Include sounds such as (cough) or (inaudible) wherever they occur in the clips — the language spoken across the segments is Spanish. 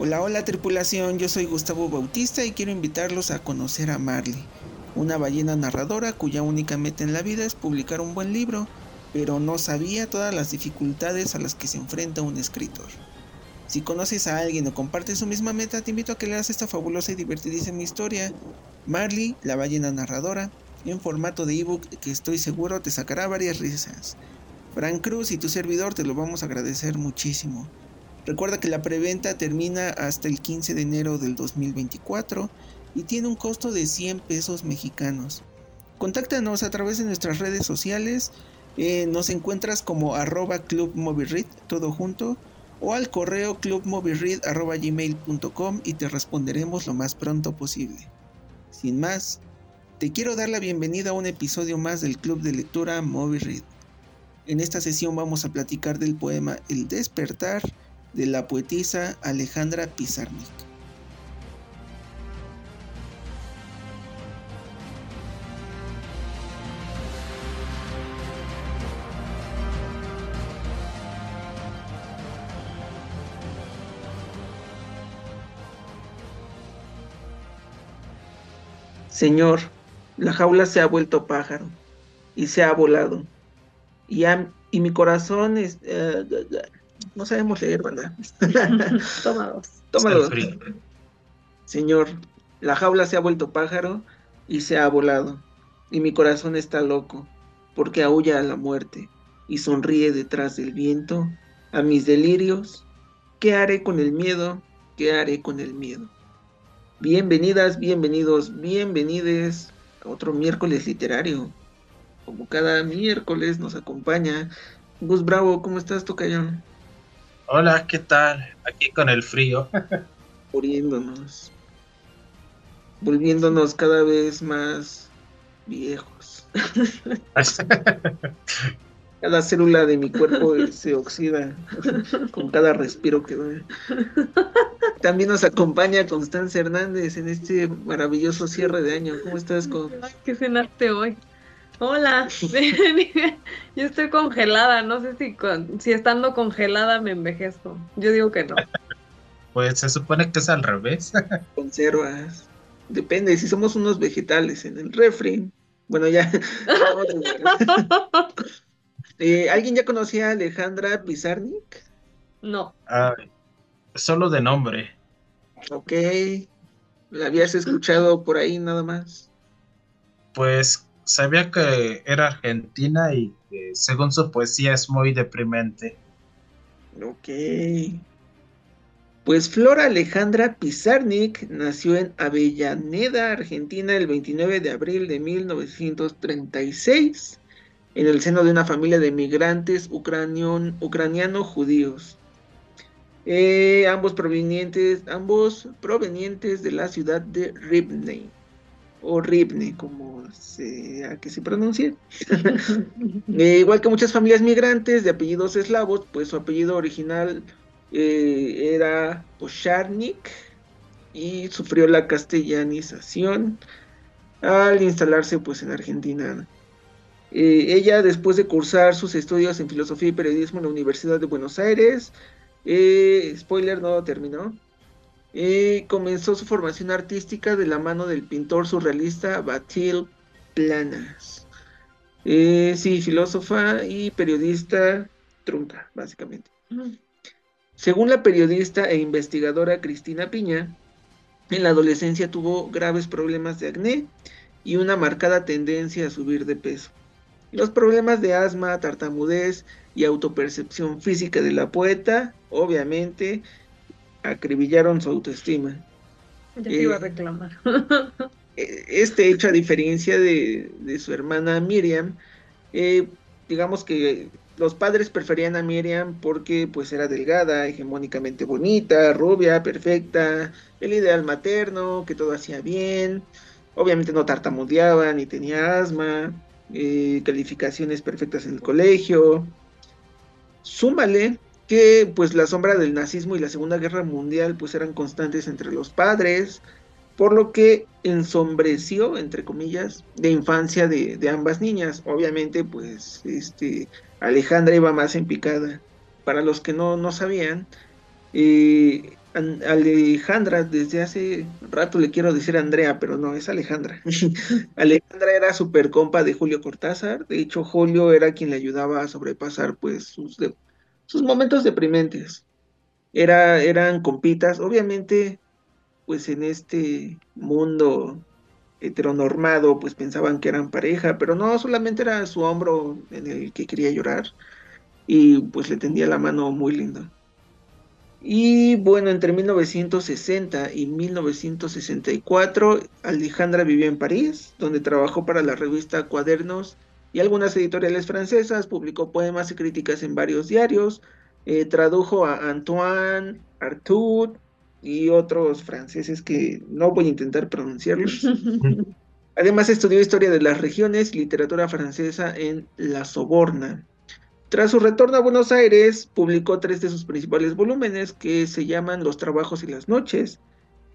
Hola, hola tripulación, yo soy Gustavo Bautista y quiero invitarlos a conocer a Marley, una ballena narradora cuya única meta en la vida es publicar un buen libro, pero no sabía todas las dificultades a las que se enfrenta un escritor. Si conoces a alguien o compartes su misma meta, te invito a que leas esta fabulosa y divertidísima historia, Marley, la ballena narradora, en formato de ebook que estoy seguro te sacará varias risas. Frank Cruz y tu servidor te lo vamos a agradecer muchísimo. Recuerda que la preventa termina hasta el 15 de enero del 2024 y tiene un costo de 100 pesos mexicanos. Contáctanos a través de nuestras redes sociales. Eh, nos encuentras como arroba clubmoviread, todo junto, o al correo clubmoviread.gmail.com y te responderemos lo más pronto posible. Sin más, te quiero dar la bienvenida a un episodio más del Club de Lectura Movie En esta sesión vamos a platicar del poema El despertar de la poetisa Alejandra Pizarnik. Señor, la jaula se ha vuelto pájaro y se ha volado. Y, y mi corazón es, eh, no sabemos leer, ¿verdad? (laughs) Toma dos. Toma dos. Señor, la jaula se ha vuelto pájaro y se ha volado, y mi corazón está loco, porque aúlla a la muerte y sonríe detrás del viento a mis delirios. ¿Qué haré con el miedo? ¿Qué haré con el miedo? Bienvenidas, bienvenidos, bienvenides a otro miércoles literario. Como cada miércoles nos acompaña Gus Bravo, ¿cómo estás, Tocayón? Hola, ¿qué tal? Aquí con el frío. (laughs) Muriéndonos. Volviéndonos cada vez más viejos. (laughs) cada célula de mi cuerpo se oxida con cada respiro que doy. También nos acompaña Constanza Hernández en este maravilloso cierre de año. ¿Cómo estás, con? ¿Qué cenaste hoy? Hola, (laughs) (laughs) yo estoy congelada, no sé si, si estando congelada me envejezco. Yo digo que no. (laughs) Pues se supone que es al revés. Conservas. Depende, si somos unos vegetales en el refri. Bueno, ya. Eh, ¿Alguien ya conocía a Alejandra Pizarnik? No. solo de nombre. Ok. ¿La habías escuchado por ahí nada más? Pues sabía que era argentina y que según su poesía es muy deprimente. Ok. Pues Flora Alejandra Pizarnik nació en Avellaneda, Argentina, el 29 de abril de 1936, en el seno de una familia de migrantes ucraniano-judíos. Eh, ambos provenientes, ambos provenientes de la ciudad de Ribney o Ribne, como sea que se pronuncie. (laughs) Eh, igual que muchas familias migrantes de apellidos eslavos, pues su apellido original eh, era Posharnik y sufrió la castellanización al instalarse pues en Argentina. Eh, ella después de cursar sus estudios en filosofía y periodismo en la Universidad de Buenos Aires, spoiler no terminó, y comenzó su formación artística de la mano del pintor surrealista Batil Planas. Eh, sí, filósofa y periodista trunca, básicamente. Según la periodista e investigadora Cristina Piña, en la adolescencia tuvo graves problemas de acné y una marcada tendencia a subir de peso. Los problemas de asma, tartamudez y autopercepción física de la poeta, obviamente, acribillaron su autoestima. Ya te iba a eh, reclamar. Eh, (laughs) este hecho, a diferencia de, su hermana Miriam, eh, digamos que los padres preferían a Miriam porque pues era delgada, hegemónicamente bonita, rubia, perfecta, el ideal materno, que todo hacía bien, obviamente no tartamudeaba ni tenía asma, calificaciones perfectas en el colegio. Súmale que pues la sombra del nazismo y la Segunda Guerra Mundial pues eran constantes entre los padres, por lo que ensombreció, entre comillas, de infancia de, ambas niñas. Obviamente pues este, Alejandra iba más en picada. Para los que no, no sabían, Eh, Alejandra, desde hace rato le quiero decir Andrea, pero no, es Alejandra. (laughs) Alejandra era super compa de Julio Cortázar. De hecho, Julio era quien le ayudaba a sobrepasar pues sus, sus momentos deprimentes. Era, eran compitas, obviamente, pues en este mundo heteronormado, pues pensaban que eran pareja, pero no, solamente era su hombro en el que quería llorar y pues le tendía la mano muy linda. Y bueno, entre 1960 y 1964, Alejandra vivió en París, donde trabajó para la revista Cuadernos y algunas editoriales francesas, publicó poemas y críticas en varios diarios, eh, tradujo a Antoine, Artaud y otros franceses que no voy a intentar pronunciarlos. (laughs) Además estudió historia de las regiones y literatura francesa en La Soborna. Tras su retorno a Buenos Aires, publicó tres de sus principales volúmenes que se llaman Los trabajos y las noches,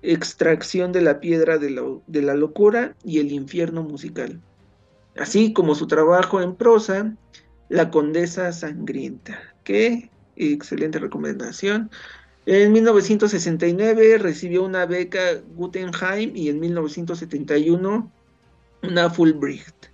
Extracción de la piedra de la, de la locura y El infierno musical, así como su trabajo en prosa, La condesa sangrienta, que, excelente recomendación, en 1969 recibió una beca Guggenheim y en 1971 una Fulbright.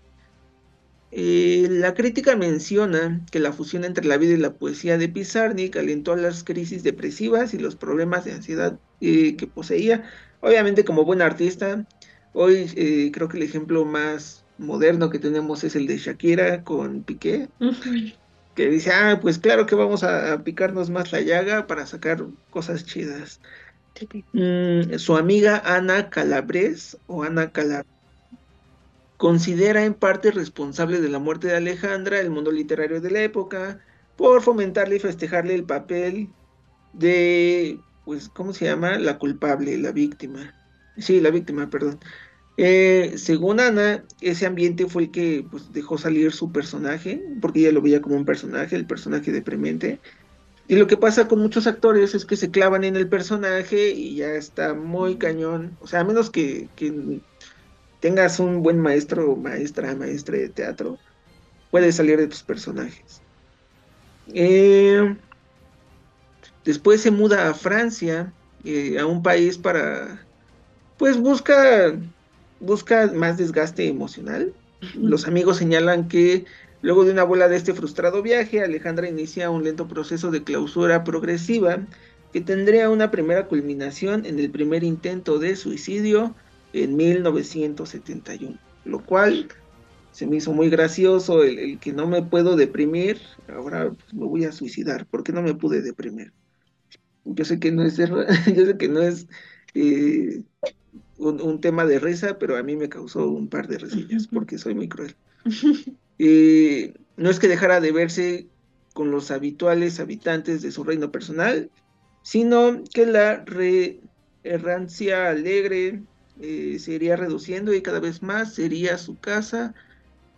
Eh, la crítica menciona que la fusión entre la vida y la poesía de Pizarnik alentó las crisis depresivas y los problemas de ansiedad eh, que poseía. Obviamente como buen artista, hoy eh, creo que el ejemplo más moderno que tenemos es el de Shakira con Piqué, que dice, ah, pues claro que vamos a, picarnos más la llaga para sacar cosas chidas. Mm, su amiga Ana Calabres o Ana Calabres considera en parte responsable de la muerte de Alejandra el mundo literario de la época por fomentarle y festejarle el papel de, pues, ¿cómo se llama? La culpable, la víctima. Sí, la víctima, perdón. Eh, según Ana, ese ambiente fue el que pues, dejó salir su personaje, porque ella lo veía como un personaje, el personaje deprimente. Y lo que pasa con muchos actores es que se clavan en el personaje y ya está muy cañón. O sea, a menos que, que tengas un buen maestro maestra, maestra de teatro, puedes salir de tus personajes. Eh, después se muda a Francia, eh, a un país para, pues busca, busca más desgaste emocional. Los amigos señalan que luego de una bola de este frustrado viaje, Alejandra inicia un lento proceso de clausura progresiva que tendría una primera culminación en el primer intento de suicidio en 1971, lo cual se me hizo muy gracioso el, que no me puedo deprimir, ahora pues, me voy a suicidar, ¿por qué no me pude deprimir? Yo sé que no es, (laughs) yo sé que no es eh, un, tema de risa, pero a mí me causó un par de resillas porque soy muy cruel. (laughs) Eh, no es que dejara de verse con los habituales habitantes de su reino personal, sino que la errancia alegre, eh, se iría reduciendo y cada vez más sería su casa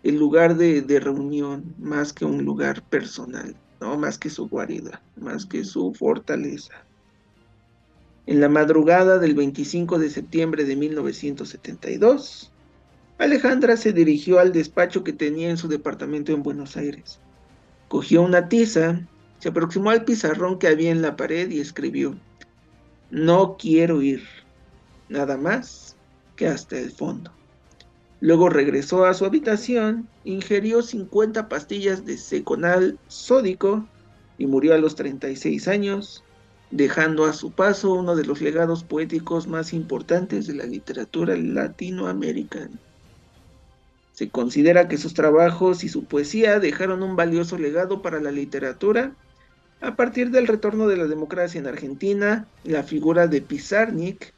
el lugar de, reunión, más que un lugar personal, ¿no? más que su guarida, más que su fortaleza. En la madrugada del 25 de septiembre de 1972, Alejandra se dirigió al despacho que tenía en su departamento en Buenos Aires. Cogió una tiza, se aproximó al pizarrón que había en la pared y escribió, No quiero ir, nada más hasta el fondo. Luego regresó a su habitación, ingirió 50 pastillas de seconal sódico y murió a los 36 años, dejando a su paso uno de los legados poéticos más importantes de la literatura latinoamericana. Se considera que sus trabajos y su poesía dejaron un valioso legado para la literatura. A partir del retorno de la democracia en Argentina, la figura de Pizarnik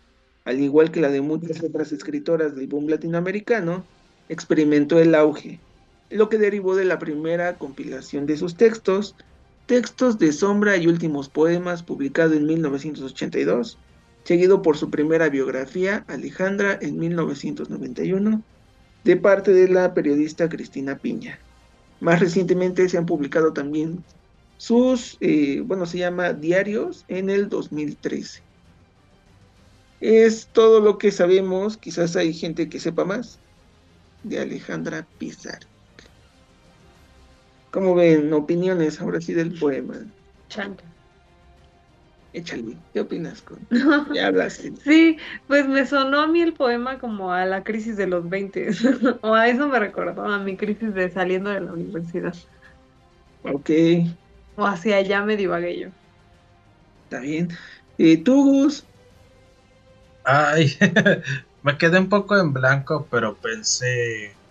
al igual que la de muchas otras escritoras del boom latinoamericano, experimentó el auge, lo que derivó de la primera compilación de sus textos, Textos de Sombra y Últimos Poemas, publicado en 1982, seguido por su primera biografía, Alejandra, en 1991, de parte de la periodista Cristina Piña. Más recientemente se han publicado también sus, eh, bueno, se llama Diarios en el 2013. Es todo lo que sabemos, quizás hay gente que sepa más, de Alejandra Pizar. ¿Cómo ven? Opiniones ahora sí del poema. Chanta. Échale, ¿qué opinas? Con... (laughs) Ya hablaste. Sí, pues me sonó a mí el poema como a la crisis de los 20, (laughs) o a eso me recordó, a mi crisis de saliendo de la universidad. Ok, O hacia allá me divagué yo. está bien. Eh, ¿Tú, Gus? Ay, (laughs) me quedé un poco en blanco, pero pensé,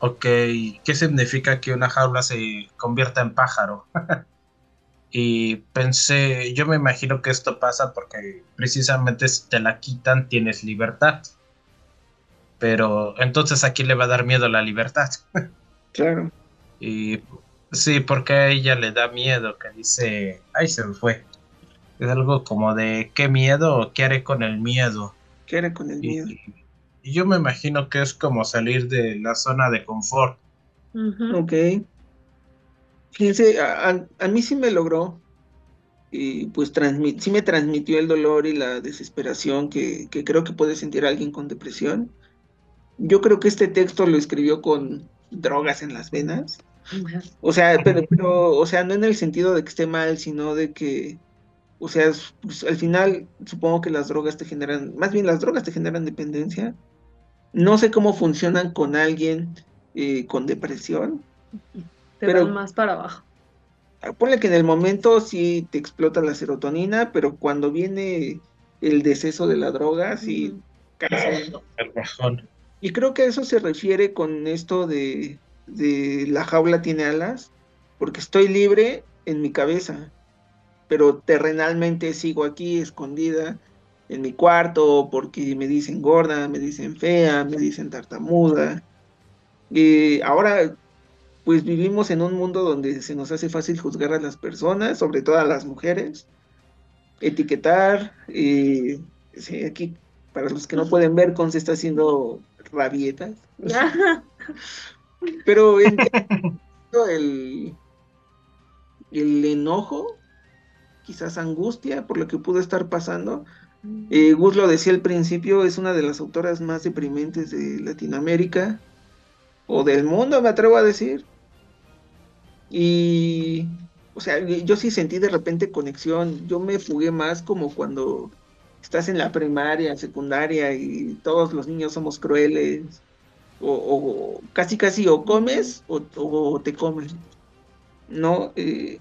ok, ¿qué significa que una jaula se convierta en pájaro? (laughs) y pensé, yo me imagino que esto pasa porque precisamente si te la quitan tienes libertad. Pero entonces aquí le va a dar miedo la libertad. (laughs) Claro. Y sí, porque a ella le da miedo, que dice, ay, se me fue. Es algo como de, ¿qué miedo qué haré con el miedo? ¿Qué era con el miedo? y yo me imagino que es como salir de la zona de confort. Ujú. Ok. Fíjense, a, a- a mí sí me logró, y pues transmi- sí me transmitió el dolor y la desesperación que, que creo que puede sentir alguien con depresión. Yo creo que este texto lo escribió con drogas en las venas. O sea, pero, pero, o sea, no en el sentido de que esté mal, sino de que, o sea, pues, al final supongo que las drogas te generan, más bien las drogas te generan dependencia. No sé cómo funcionan con alguien eh, con depresión. Te Pero- van más para abajo. Ah, Ponle que en el momento sí te explota la serotonina, pero cuando viene el deceso de la droga, sí caes. El bajón. Y creo que a eso se refiere con esto de, de la jaula tiene alas, porque estoy libre en mi cabeza, pero terrenalmente sigo aquí escondida en mi cuarto porque me dicen gorda, me dicen fea, me dicen tartamuda. Y ahora, pues vivimos en un mundo donde se nos hace fácil juzgar a las personas, sobre todo a las mujeres, etiquetar. sí, aquí, para los que no pueden ver, Con se está haciendo rabietas. (laughs) Pero entiendo el, el enojo, quizás angustia por lo que pudo estar pasando. Eh, Gus lo decía al principio, es una de las autoras más deprimentes de Latinoamérica o del mundo, me atrevo a decir. Y, o sea, yo sí sentí de repente conexión. Yo me fugué más como cuando estás en la primaria, secundaria y todos los niños somos crueles. O, casi casi o comes o, o te comen. No, eh,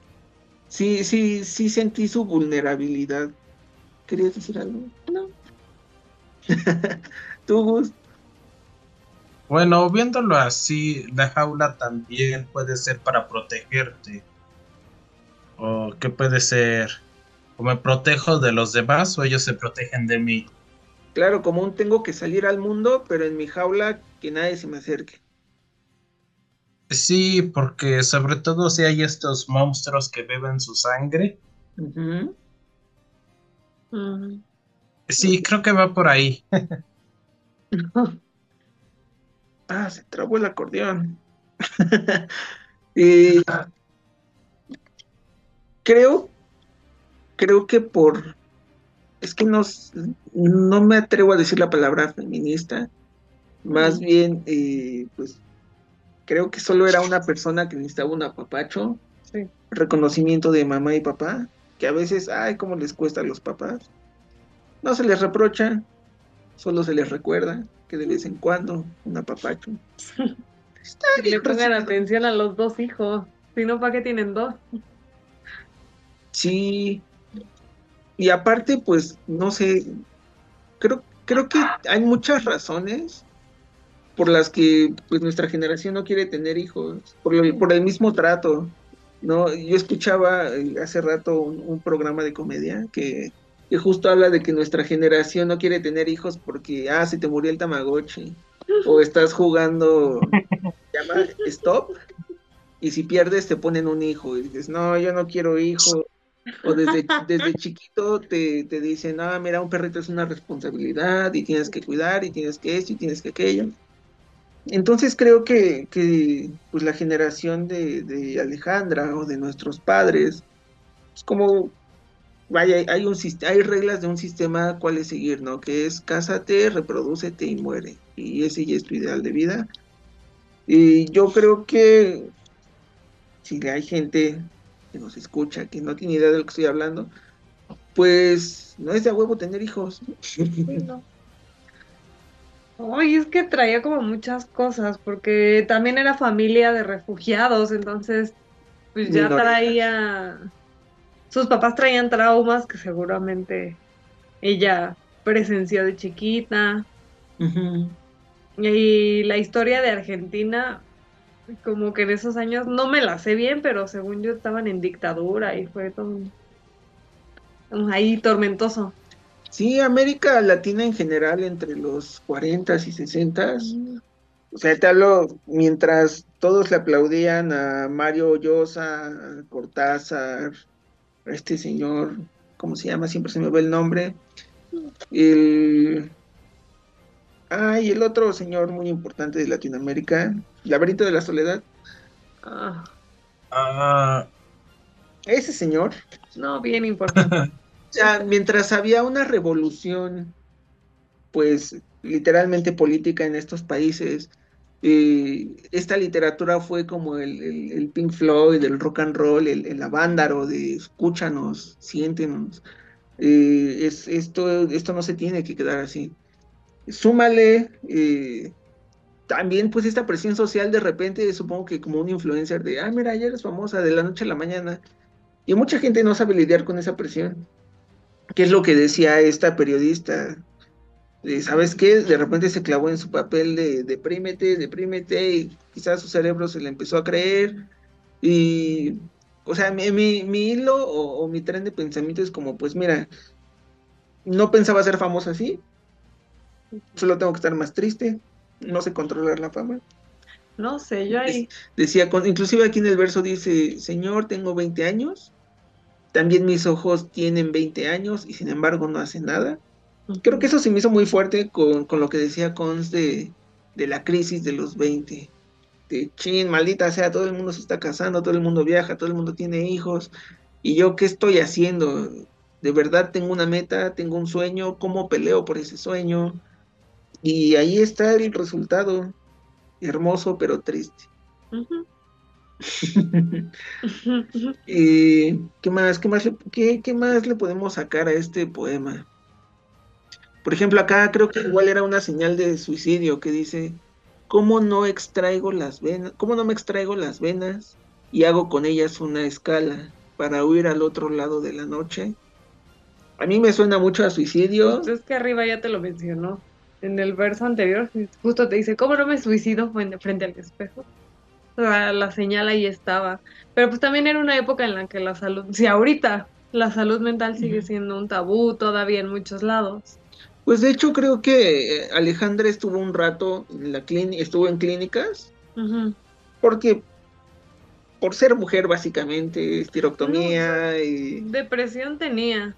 sí, sí, sí sentí su vulnerabilidad. ¿Querías decir algo? No. (laughs) ¿Tú, Gus? Bueno, viéndolo así, la jaula también puede ser para protegerte. O qué puede ser, o me protejo de los demás o ellos se protegen de mí. Claro, como un tengo que salir al mundo, pero en mi jaula que nadie se me acerque. Sí, porque sobre todo si hay estos monstruos que beben su sangre. Sí, creo que va por ahí. (laughs) Ah, se trabó el acordeón. Y (laughs) creo, creo que por, es que no, no me atrevo a decir la palabra feminista, más bien, eh, pues, creo que solo era una persona que necesitaba un apapacho, Sí. reconocimiento de mamá y papá, que a veces, ay, cómo les cuesta a los papás. No se les reprocha, solo se les recuerda que de vez en cuando un apapacho. Está Que le pongan atención a los dos hijos. Si no, ¿para qué tienen dos? Sí. Y aparte, pues, no sé, creo, creo que hay muchas razones por las que pues nuestra generación no quiere tener hijos, por, lo- por el mismo trato, ¿no? Yo escuchaba eh, hace rato un, programa de comedia que, que justo habla de que nuestra generación no quiere tener hijos porque, ah, se te murió el Tamagotchi, o estás jugando, llama Stop, y si pierdes te ponen un hijo, y dices, no, yo no quiero hijo, o desde, desde chiquito te, te dicen, ah, mira, un perrito es una responsabilidad y tienes que cuidar y tienes que esto y tienes que aquello. Entonces creo que, pues la generación de, Alejandra o de nuestros padres, es como, vaya, hay, un, hay reglas de un sistema cuál es seguir, ¿no? Que es cásate, reprodúcete y muere. Y ese ya es tu ideal de vida. Y yo creo que si hay gente que nos escucha, que no tiene idea de lo que estoy hablando, pues no es de huevo tener hijos. No. Ay, es que traía como muchas cosas, porque también era familia de refugiados, entonces pues ya traía, sus papás traían traumas que seguramente ella presenció de chiquita. Y la historia de Argentina, como que en esos años, no me la sé bien, pero según yo estaban en dictadura y fue todo un- ahí tormentoso. Sí, América Latina en general entre los 40s y 60s. O sea, te hablo mientras todos le aplaudían a Mario Llosa, a Cortázar, a este señor, ¿cómo se llama? Siempre se me va el nombre. El... Ay, el otro señor muy importante de Latinoamérica, Laberinto de la Soledad. Ah, Ah, Ese señor. no, bien importante. (laughs) Sea, mientras había una revolución, pues literalmente política en estos países, eh, esta literatura fue como el, el- el Pink Floyd, el rock and roll, el, el avándaro de escúchanos, siéntenos. Eh, es, esto, esto no se tiene que quedar así. Súmale eh, también pues esta presión social de repente, supongo que como un influencer de, ah, mira, ya eres famosa de la noche a la mañana. Y mucha gente no sabe lidiar con esa presión. ¿Qué es lo que decía esta periodista? ¿Sabes qué? De repente se clavó en su papel de deprímete, deprímete, y quizás su cerebro se le empezó a creer. Y, o sea, mi, mi- mi hilo o, o mi tren de pensamiento es como, pues mira, no pensaba ser famosa así, solo tengo que estar más triste, no sé controlar la fama. No sé, yo ahí. Decía, con, inclusive aquí en el verso dice, Señor, tengo 20 años, también mis ojos tienen 20 años y sin embargo no hacen nada. Creo que eso se me hizo muy fuerte con, con lo que decía Cons de, de la crisis de los 20. De chin, maldita sea, todo el mundo se está casando, todo el mundo viaja, todo el mundo tiene hijos. ¿Y yo qué estoy haciendo? De verdad tengo una meta, tengo un sueño, ¿cómo peleo por ese sueño? Y ahí está el resultado. Hermoso pero triste. Ujú. (laughs) (laughs) Eh, ¿qué más? ¿Qué más, le, qué, qué más le podemos sacar a este poema? Por ejemplo, acá creo que igual era una señal de suicidio que dice, ¿cómo no extraigo las venas? ¿Cómo no me extraigo las venas y hago con ellas una escala para huir al otro lado de la noche? A mí me suena mucho a suicidio. Pues es que arriba ya te lo mencionó. En el verso anterior, justo te dice, ¿cómo no me suicido frente, frente al espejo? La señal ahí estaba. Pero pues también era una época en la que la salud, si ahorita la salud mental sigue siendo un tabú todavía en muchos lados. Pues de hecho creo que eh, Alejandra estuvo un rato en la clínica, estuvo en clínicas porque por ser mujer básicamente, estirectomía y Depresión tenía.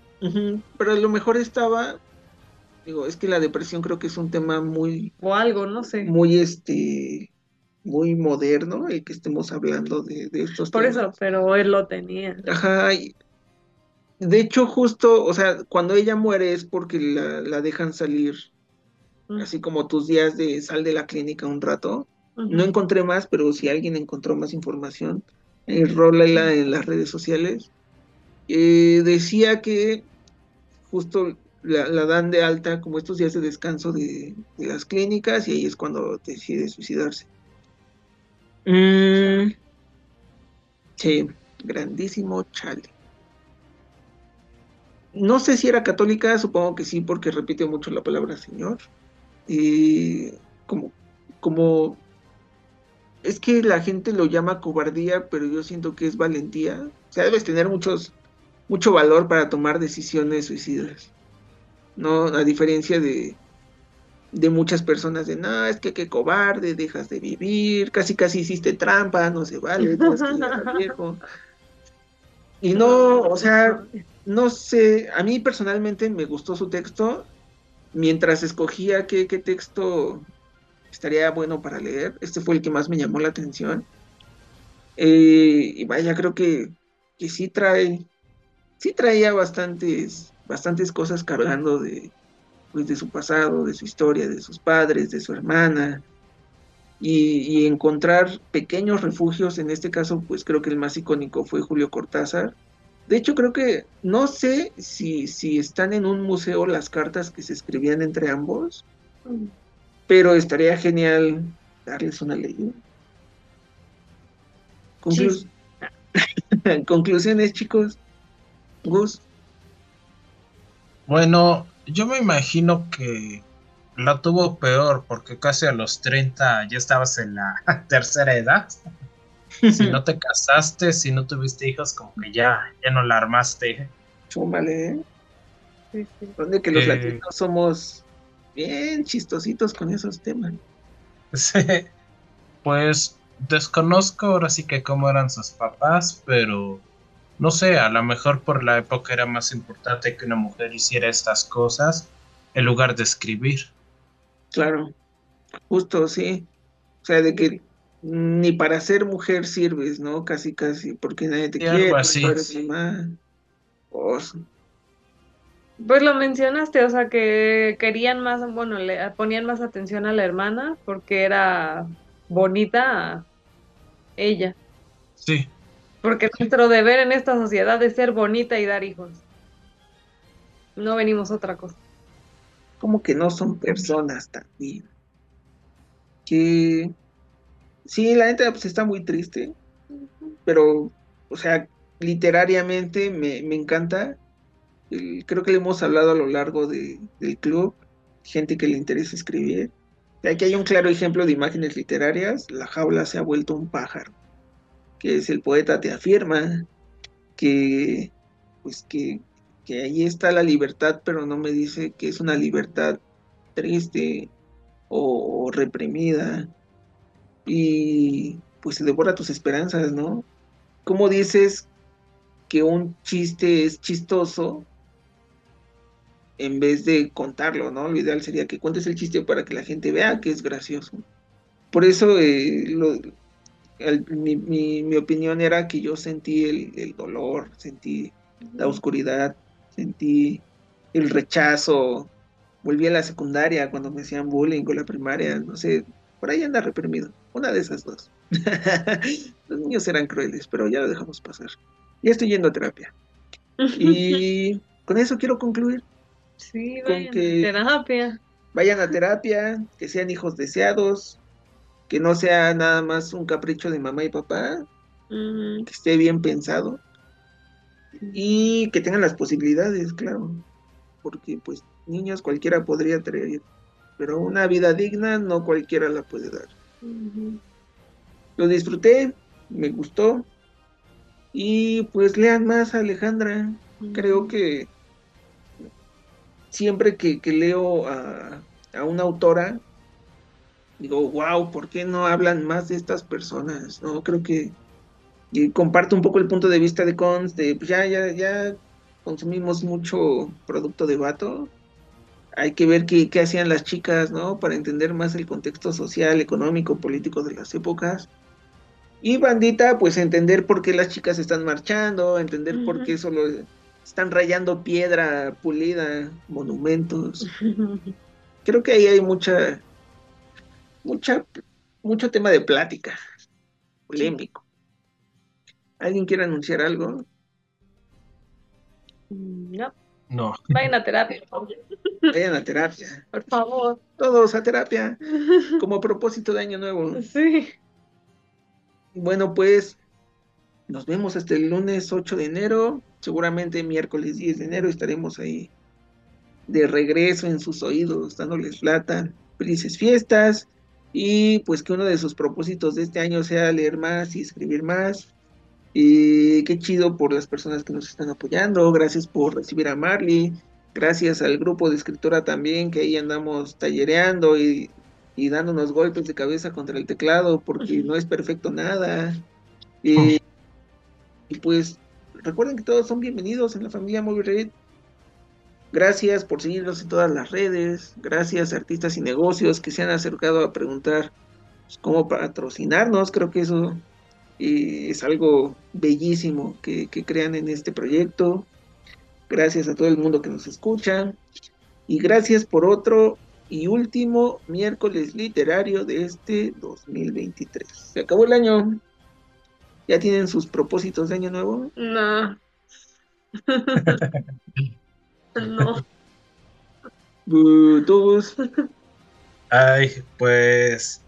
Pero a lo mejor estaba, digo, es que la depresión creo que es un tema muy, O algo, no sé. muy este, muy moderno, el que estemos hablando de, de estos Por temas. eso, pero él lo tenía. Ajá, y de hecho justo, o sea, cuando ella muere es porque la, la dejan salir, Mm. así como tus días de sal de la clínica un rato. No encontré más, pero si alguien encontró más información, eh, en las redes sociales. Eh, decía que justo la, la dan de alta como estos días de descanso de, de las clínicas y ahí es cuando decide suicidarse. Mm, sí, grandísimo chale. No sé si era católica, supongo que sí, porque repite mucho la palabra Señor. Y como, como es que la gente lo llama cobardía, pero yo siento que es valentía. O sea, debes tener muchos, mucho valor para tomar decisiones suicidas. No, a diferencia de, de muchas personas de, no, es que qué cobarde, dejas de vivir, casi casi hiciste trampa, no se vale, (laughs) tienes que llegar viejo. Y no, o sea, no sé, a mí personalmente me gustó su texto, mientras escogía qué, qué texto estaría bueno para leer, este fue el que más me llamó la atención. Eh, y vaya, creo que, que sí trae, sí traía bastantes, bastantes cosas cargando de, pues, de su pasado, de su historia, de sus padres, de su hermana. Y, y encontrar pequeños refugios, en este caso, pues creo que el más icónico fue Julio Cortázar, De hecho, creo que no sé si, si están en un museo las cartas que se escribían entre ambos, Mm. pero estaría genial darles una leída. Conclu- (laughs) Conclusiones, chicos. Gus, Bueno, yo me imagino que la tuvo peor porque casi a los 30 ya estabas en la (laughs) tercera edad. Si no te casaste, si no tuviste hijos, como que ya, ya no la armaste. chúmbale, ¿eh? Sí, sí. Donde que los Eh. latinos somos bien chistositos con esos temas. (laughs) Sí. Pues desconozco ahora sí que cómo eran sus papás, pero no sé, a lo mejor por la época era más importante que una mujer hiciera estas cosas en lugar de escribir. Claro, justo, sí. O sea, de que ni para ser mujer sirves, ¿no? Casi, casi, porque nadie te algo quiere, no así. Pues, Pues lo mencionaste, o sea, que querían más, bueno, le ponían más atención a la hermana porque era bonita ella. Sí, Porque nuestro deber en esta sociedad es ser bonita y dar hijos. No venimos a otra cosa. como que no son personas también. Que sí, la neta pues está muy triste, pero, o sea, literariamente me, me encanta. Creo que le hemos hablado a lo largo de- del club, gente que le interesa escribir. Aquí hay un claro ejemplo de imágenes literarias. La jaula se ha vuelto un pájaro, que es el poeta te afirma que, pues que, que ahí está la libertad, pero no me dice que es una libertad triste o, reprimida y pues se devora tus esperanzas, ¿no? ¿Cómo dices que un chiste es chistoso en vez de contarlo, ¿no? Lo ideal sería que cuentes el chiste para que la gente vea que es gracioso. Por eso eh, lo- el- mi, mi- mi opinión era que yo sentí el, el dolor, sentí la oscuridad, sentí el rechazo. Volví a la secundaria cuando me hacían bullying con la primaria, no sé, por ahí anda reprimido, una de esas dos. (laughs) Los niños eran crueles, pero ya lo dejamos pasar. Ya estoy yendo a terapia. Y (laughs) con eso quiero concluir. Sí, con vayan a que- terapia. Vayan a terapia, que sean hijos deseados, que no sea nada más un capricho de mamá y papá, que esté bien pensado y que tengan las posibilidades, claro, porque pues niños cualquiera podría traer, pero una vida digna no cualquiera la puede dar. Lo disfruté, me gustó y pues lean más a Alejandra. Creo que siempre que, que leo a, a una autora, digo, wow, ¿por qué no hablan más de estas personas? No, creo que y comparto un poco el punto de vista de Cons, de pues ya, ya, ya consumimos mucho producto de vato. Hay que ver qué, qué hacían las chicas, ¿no? Para entender más el contexto social, económico, político de las épocas. Y bandita, pues entender por qué las chicas están marchando, entender por qué solo están rayando piedra pulida, monumentos. (laughs) Creo que ahí hay mucha, mucha, mucho tema de plática, polémico. ¿Alguien quiere anunciar algo? No, no. vayan a terapia, Vayan a terapia. por favor. Todos a terapia, (laughs) como propósito de año nuevo. Sí. Bueno, pues nos vemos hasta el lunes 8 de enero. Seguramente miércoles 10 de enero estaremos ahí de regreso en sus oídos, dándoles plata, felices fiestas. Y pues que uno de sus propósitos de este año sea leer más y escribir más. Y qué chido por las personas que nos están apoyando. Gracias por recibir a Marley. Gracias al grupo de escritora también, que ahí andamos tallereando y, y dándonos golpes de cabeza contra el teclado, porque no es perfecto nada. Y, y pues recuerden que todos son bienvenidos en la familia Movie Red. Gracias por seguirnos en todas las redes. Gracias a artistas y negocios que se han acercado a preguntar pues, cómo patrocinarnos. Creo que eso eh, es algo bellísimo que, que crean en este proyecto. Gracias a todo el mundo que nos escucha. Y gracias por otro y último miércoles literario de este 2023. Se acabó el año. ¿Ya tienen sus propósitos de año nuevo? No. (laughs) (laughs) no. Todos. Ay, pues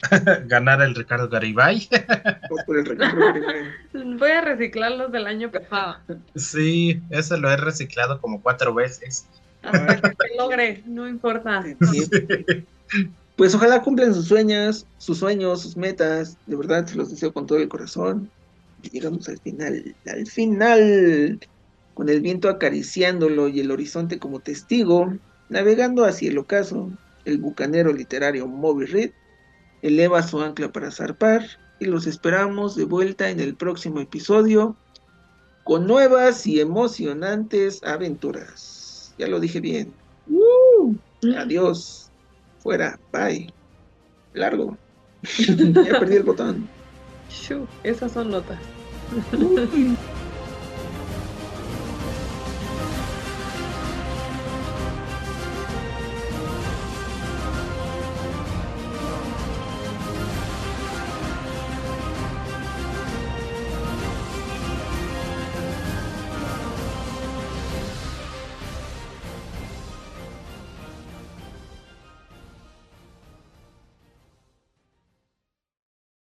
(laughs) ganar el Ricardo Garibay. Vamos por el Ricardo Garibay. Voy a reciclar los del año pasado. sí, eso lo he reciclado como cuatro veces. Hasta que se llegre, no importa. Sí. Pues ojalá cumplan sus sueños, sus sueños, sus metas. De verdad, se los deseo con todo el corazón. Y llegamos al final, al final, con el viento acariciándolo y el horizonte como testigo, navegando hacia el ocaso, el bucanero literario Moby Reed eleva su ancla para zarpar y los esperamos de vuelta en el próximo episodio con nuevas y emocionantes aventuras. Ya lo dije bien. ¡Uh! Adiós. Fuera. Bye. Largo. (laughs) ya perdí el botón. Shoo, esas son notas.